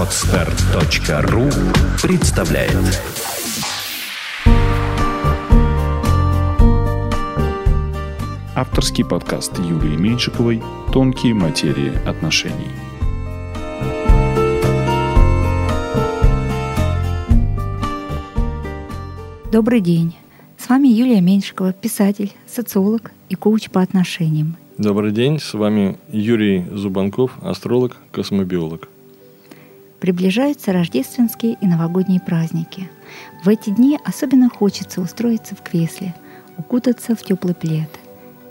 Отстар.ру представляет Авторский подкаст Юлии Меньшиковой «Тонкие материи отношений». Добрый день. С вами Юлия Меньшикова, писатель, социолог и коуч по отношениям. Добрый день, с вами Юрий Зубанков, астролог, космобиолог. Приближаются рождественские и новогодние праздники. В эти дни особенно хочется устроиться в кресле, укутаться в теплый плед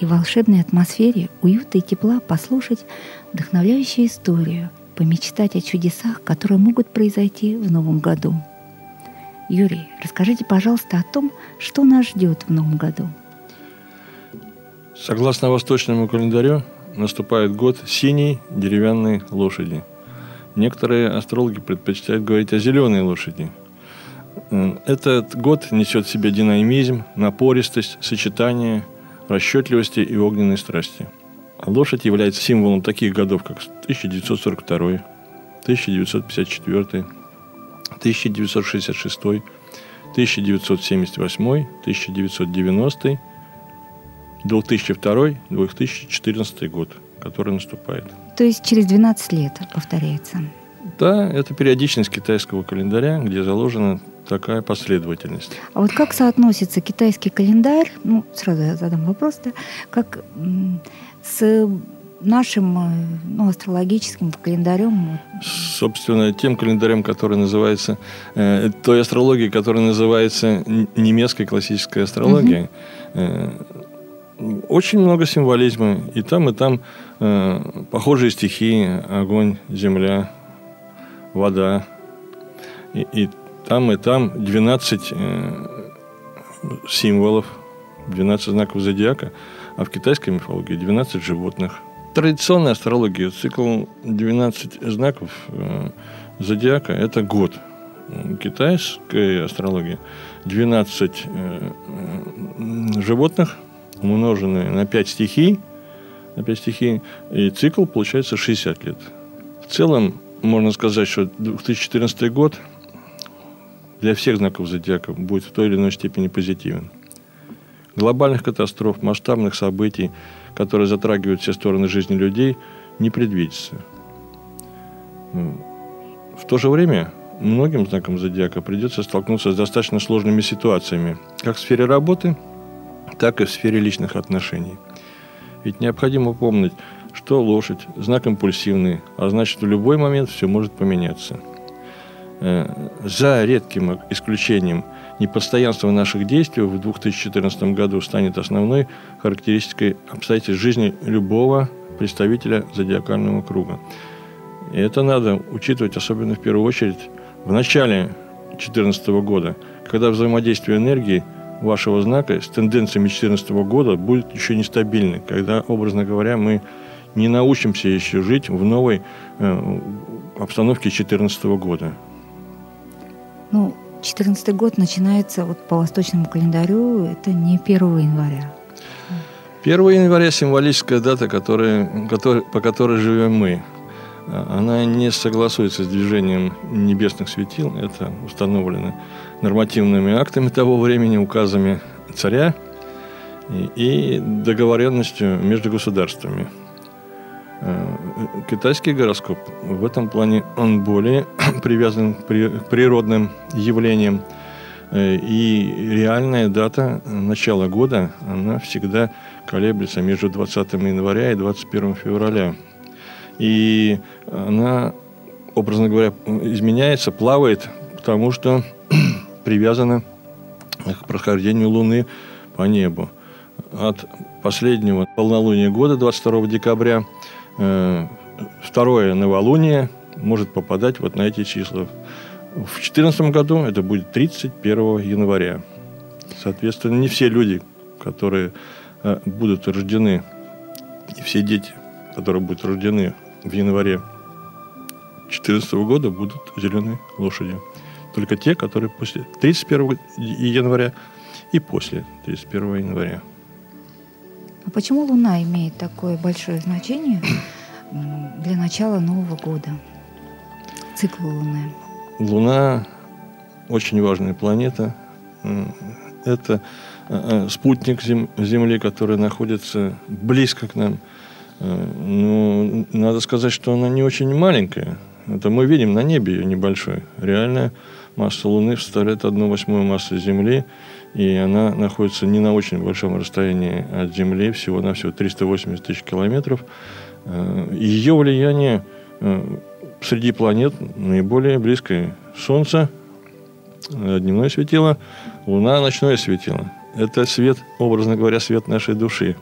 и в волшебной атмосфере уюта и тепла послушать вдохновляющую историю, помечтать о чудесах, которые могут произойти в новом году. Юрий, расскажите, пожалуйста, о том, что нас ждет в новом году. Согласно восточному календарю, наступает год синей деревянной лошади – Некоторые астрологи предпочитают говорить о зеленой лошади. Этот год несет в себе динамизм, напористость, сочетание расчетливости и огненной страсти. А лошадь является символом таких годов, как 1942, 1954, 1966, 1978, 1990, 2002, 2014 год, который наступает. То есть через 12 лет повторяется. Да, это периодичность китайского календаря, где заложена такая последовательность. А вот как соотносится китайский календарь, ну, сразу я задам вопрос, да, как с нашим э, ну, астрологическим календарем? Собственно, тем календарем, который называется, э, той астрологией, которая называется немецкой классической астрологией, угу. э, очень много символизма. И там, и там э, похожие стихии. Огонь, земля, вода. И, и там, и там 12 э, символов, 12 знаков зодиака. А в китайской мифологии 12 животных. Традиционная астрология, цикл 12 знаков э, зодиака – это год. Китайская астрология 12 э, э, животных – умноженные на 5 стихий, на 5 стихий, и цикл получается 60 лет. В целом, можно сказать, что 2014 год для всех знаков зодиака будет в той или иной степени позитивен. Глобальных катастроф, масштабных событий, которые затрагивают все стороны жизни людей, не предвидится. В то же время многим знакам зодиака придется столкнуться с достаточно сложными ситуациями, как в сфере работы – так и в сфере личных отношений. Ведь необходимо помнить, что лошадь – знак импульсивный, а значит, в любой момент все может поменяться. Э, за редким исключением непостоянство наших действий в 2014 году станет основной характеристикой обстоятельств жизни любого представителя зодиакального круга. И это надо учитывать особенно в первую очередь в начале 2014 года, когда взаимодействие энергии – вашего знака с тенденциями 2014 года будет еще нестабильны, когда, образно говоря, мы не научимся еще жить в новой э, обстановке 2014 года. Ну, 2014 год начинается вот по восточному календарю, это не 1 января. 1 января символическая дата, которая, который, по которой живем мы. Она не согласуется с движением небесных светил, это установлено нормативными актами того времени, указами царя и договоренностью между государствами. Э, китайский гороскоп в этом плане он более привязан к природным явлениям. Э, и реальная дата начала года, она всегда колеблется между 20 января и 21 февраля. И она, образно говоря, изменяется, плавает, потому что привязана к прохождению Луны по небу. От последнего полнолуния года, 22 декабря, э, второе новолуние может попадать вот на эти числа. В 2014 году это будет 31 января. Соответственно, не все люди, которые э, будут рождены, не все дети, которые будут рождены в январе 2014 года, будут зеленой лошадью только те, которые после 31 января и после 31 января. А почему Луна имеет такое большое значение для начала Нового года? циклу Луны? Луна очень важная планета. Это э, э, спутник Земли, который находится близко к нам. Э, ну, надо сказать, что она не очень маленькая. Это мы видим на небе ее небольшой. Реальная масса Луны составляет одну восьмую массы Земли, и она находится не на очень большом расстоянии от Земли, всего на всего 380 тысяч километров. Ее влияние среди планет наиболее близкое Солнце, дневное светило, Луна – ночное светило. Это свет, образно говоря, свет нашей души.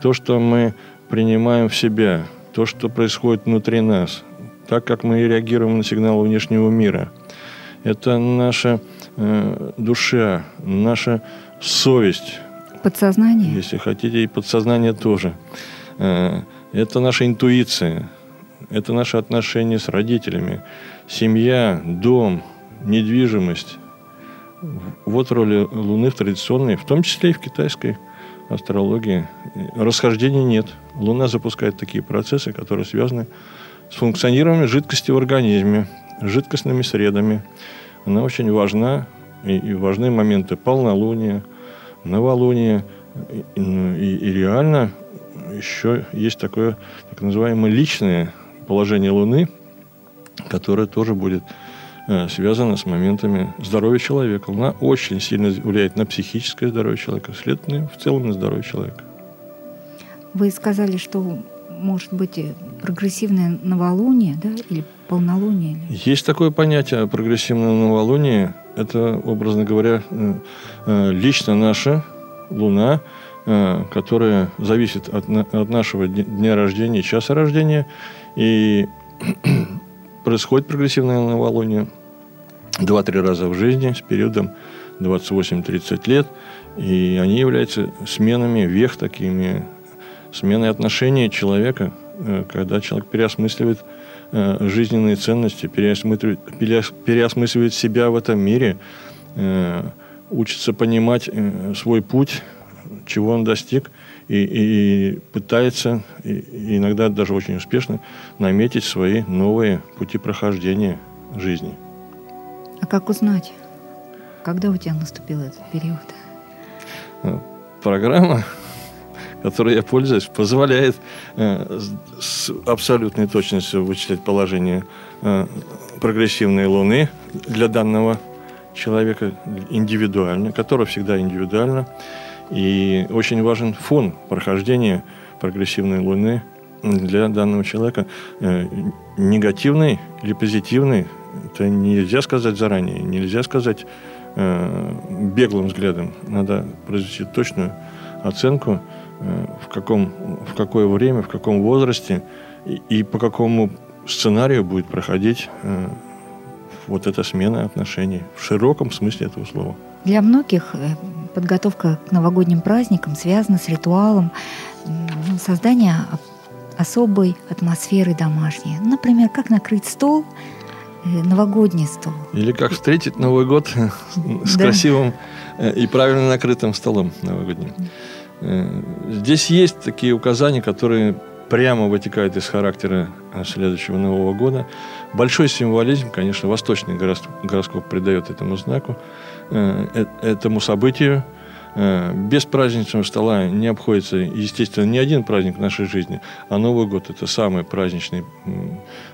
То, что мы принимаем в себя, то, что происходит внутри нас, так как мы реагируем на сигналы внешнего мира. Это наша э, душа, наша совесть. Подсознание? Если хотите, и подсознание тоже. Э, это наша интуиция, это наши отношения с родителями, семья, дом, недвижимость. Вот роли Луны в традиционной, в том числе и в китайской астрологии. Расхождений нет. Луна запускает такие процессы, которые связаны с функционированием жидкости в организме, жидкостными средами. Она очень важна, и, и важны моменты полнолуния, новолуния. И, и, и реально еще есть такое так называемое личное положение Луны, которое тоже будет связано с моментами здоровья человека. Луна очень сильно влияет на психическое здоровье человека, следовательно, в целом на здоровье человека. Вы сказали, что может быть прогрессивное новолуние, да, или полнолуние? Есть такое понятие прогрессивное новолуние. Это, образно говоря, э, э, лично наша Луна, которая зависит от, от нашего дня рождения, часа рождения, и происходит прогрессивное новолуние два-три раза в жизни с периодом 28-30 лет. И они являются сменами вех такими, сменой отношения человека, э, когда человек переосмысливает э, жизненные ценности, переосмысливает, переосмысливает себя в этом мире, э, учится понимать свой путь, чего он достиг – и, и пытается, и иногда даже очень успешно, наметить свои новые пути прохождения жизни. А как узнать, когда у тебя наступил этот период? Ну, программа, которой я пользуюсь, позволяет э, с абсолютной точностью вычислять положение э, прогрессивной Луны для данного человека индивидуально, которое всегда индивидуально. И очень важен фон прохождения прогрессивной Луны для данного человека. Э, негативный или позитивный, это нельзя сказать заранее, нельзя сказать э, беглым взглядом. Надо произвести точную оценку, э, в, каком, в какое время, в каком возрасте и, и по какому сценарию будет проходить вот эта смена отношений в широком смысле этого слова. Для многих подготовка к новогодним праздникам связана с ритуалом ну, создания особой атмосферы домашней. Например, как накрыть стол, э, новогодний стол. Или как встретить Новый год с да. красивым э, и правильно накрытым столом новогодним. Э, здесь есть такие указания, которые прямо вытекают из характера следующего Нового года. Большой символизм, конечно, восточный гороскоп придает этому знаку. Э, э, этому событию. Э, без праздничного стола не обходится, естественно, ни один праздник в нашей жизни, а Новый год – это самое праздничное,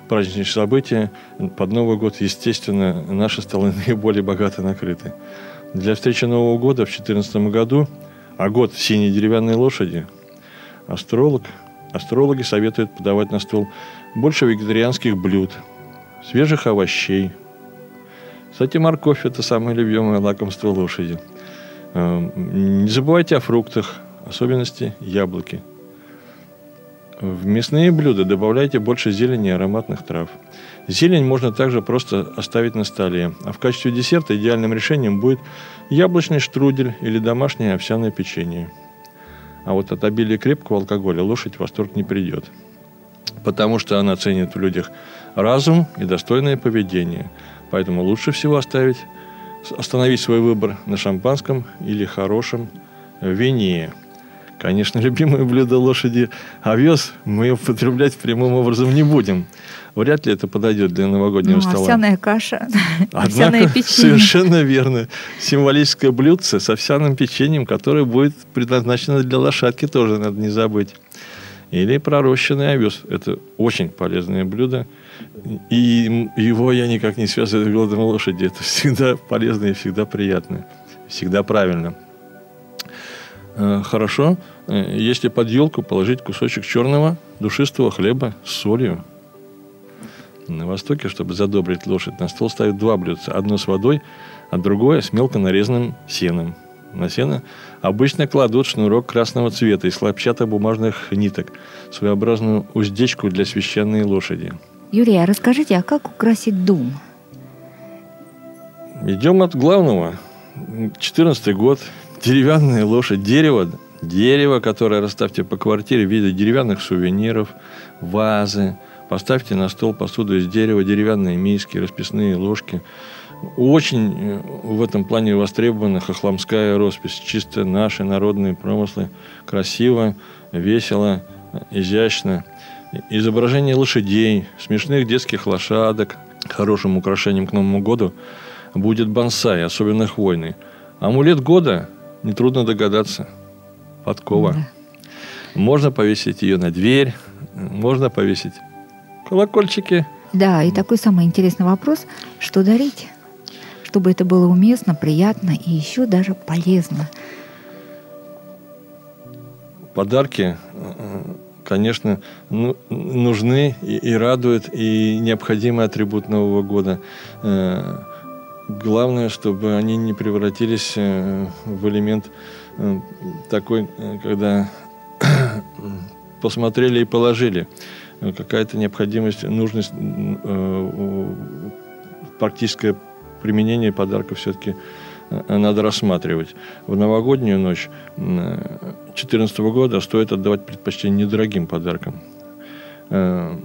праздничное событие. Под Новый год, естественно, наши столы наиболее богато накрыты. Для встречи Нового года в 2014 году, а год синей деревянной лошади, астролог, астрологи советуют подавать на стол больше вегетарианских блюд, свежих овощей – кстати, морковь – это самое любимое лакомство лошади. Эм, не забывайте о фруктах, особенности яблоки. В мясные блюда добавляйте больше зелени и ароматных трав. Зелень можно также просто оставить на столе. А в качестве десерта идеальным решением будет яблочный штрудель или домашнее овсяное печенье. А вот от обилия крепкого алкоголя лошадь в восторг не придет. Потому что она ценит в людях разум и достойное поведение – Поэтому лучше всего оставить, остановить свой выбор на шампанском или хорошем вине. Конечно, любимое блюдо лошади – овес мы употреблять прямым образом не будем. вряд ли это подойдет для новогоднего Ну, стола. овсяная каша, овсяное Однако, печенье. совершенно верно. Символическое блюдце с овсяным печеньем, которое будет предназначено для лошадки, тоже надо не забыть. Или пророщенный овес. Это очень полезное блюдо. И его я никак не связываю с голодом лошади. Это всегда полезно и всегда приятно. Всегда правильно. Э, Хорошо, э, если под елку положить кусочек черного душистого хлеба с солью. На Востоке, чтобы задобрить лошадь, на стол ставят два блюдца. Одно с водой, а другое с мелко нарезанным сеном. На сено обычно кладут шнурок красного цвета из хлопчатобумажных ниток, своеобразную уздечку для священной лошади. Юрий, а расскажите, а как украсить дом? Идем от главного. 14 год. Деревянная лошадь. Дерево. Дерево, которое расставьте по квартире в виде деревянных сувениров, вазы. Поставьте на стол посуду из дерева, деревянные миски, расписные ложки. Очень э, в этом плане востребована хохломская роспись. Чисто наши народные промыслы. Красиво, весело, изящно. Изображение лошадей, смешных детских лошадок. Хорошим украшением к Новому году будет бонсай, особенно хвойный. Амулет года, нетрудно догадаться, подкова. Да. Можно повесить ее на дверь, можно повесить колокольчики. Да, и такой самый интересный вопрос, что дарить? Чтобы это было уместно, приятно и еще даже полезно. Подарки, э, конечно, ну, нужны и, и радуют, и необходимый атрибут Нового года. Э, Главное, чтобы они не превратились э, в элемент э, такой, когда посмотрели и положили. Какая-то необходимость, нужность, практическое применение подарка все-таки надо рассматривать. В новогоднюю ночь 2014 года стоит отдавать предпочтение недорогим подаркам. Э,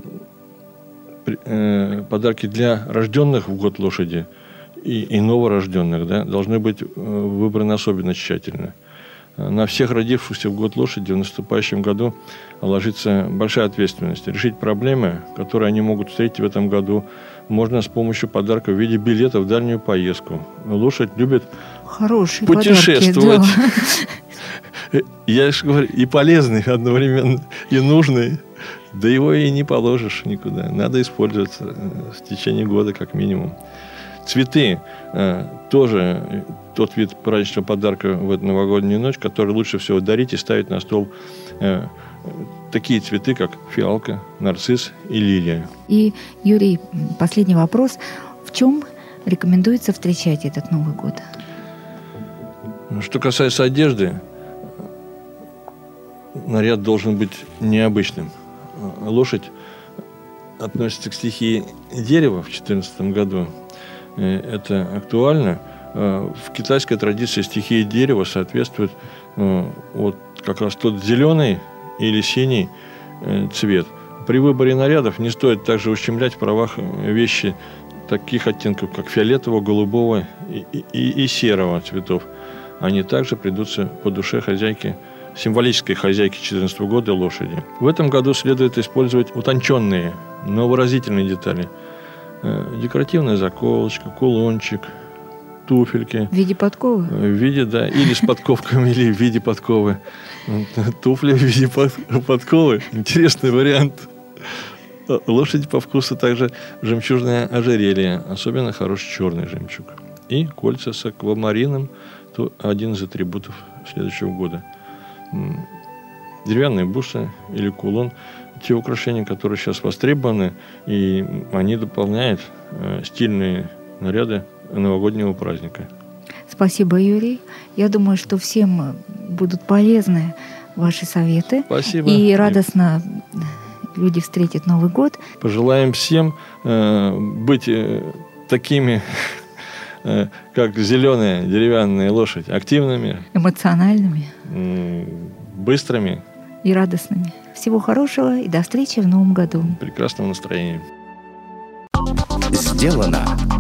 э, Подарки для рожденных в год лошади и, и новорожденных да, должны быть э, выбраны особенно тщательно. Э, На всех родившихся в год лошади в наступающем году ложится большая ответственность. Решить проблемы, которые они могут встретить в этом году, можно с помощью подарка в виде билета в дальнюю поездку. Лошадь любит Хорошие Путешествовать. подарки. да. Я же говорю, и полезный одновременно, и нужный. Да его и не положишь никуда. Надо использовать э, в течение года как минимум. Цветы э, тоже э, тот вид праздничного подарка в эту новогоднюю ночь, который лучше всего дарить и ставить на стол э, э, такие цветы, как фиалка, нарцисс и лилия. И, Юрий, последний вопрос. В чем рекомендуется встречать этот Новый год? Что касается одежды, наряд должен быть необычным. Лошадь относится к стихии дерева в 2014 году. Э, Это актуально. Э, В китайской традиции стихия дерева соответствует э, вот как раз тот зеленый или синий э, цвет. При выборе нарядов не стоит также ущемлять в правах э, вещи таких оттенков, как фиолетового, голубого и, и- и серого цветов. Они также придутся по душе хозяйки, символической хозяйки 2014 года лошади. В этом году следует использовать утонченные, но выразительные детали. Э, Декоративная заколочка, кулончик, туфельки. В виде подковы? В виде, да, или с подковками, или в виде подковы. Туфли в виде под- подковы. Интересный вариант. Лошади по вкусу также жемчужное ожерелье, особенно хороший черный жемчуг. И кольца с аквамарином, то один из атрибутов следующего года. Деревянные бусы или кулон – те украшения, которые сейчас востребованы, и они дополняют э, стильные наряды новогоднего праздника. Спасибо, Юрий. Я думаю, что всем э, будут полезны ваши советы. Спасибо. И радостно люди встретят Новый год. Пожелаем всем э, быть э, такими, э, как зеленая деревянная лошадь, активными, эмоциональными м, быстрыми, и радостными. Всего хорошего и до встречи в новом году. прекрасного настроения. Сделано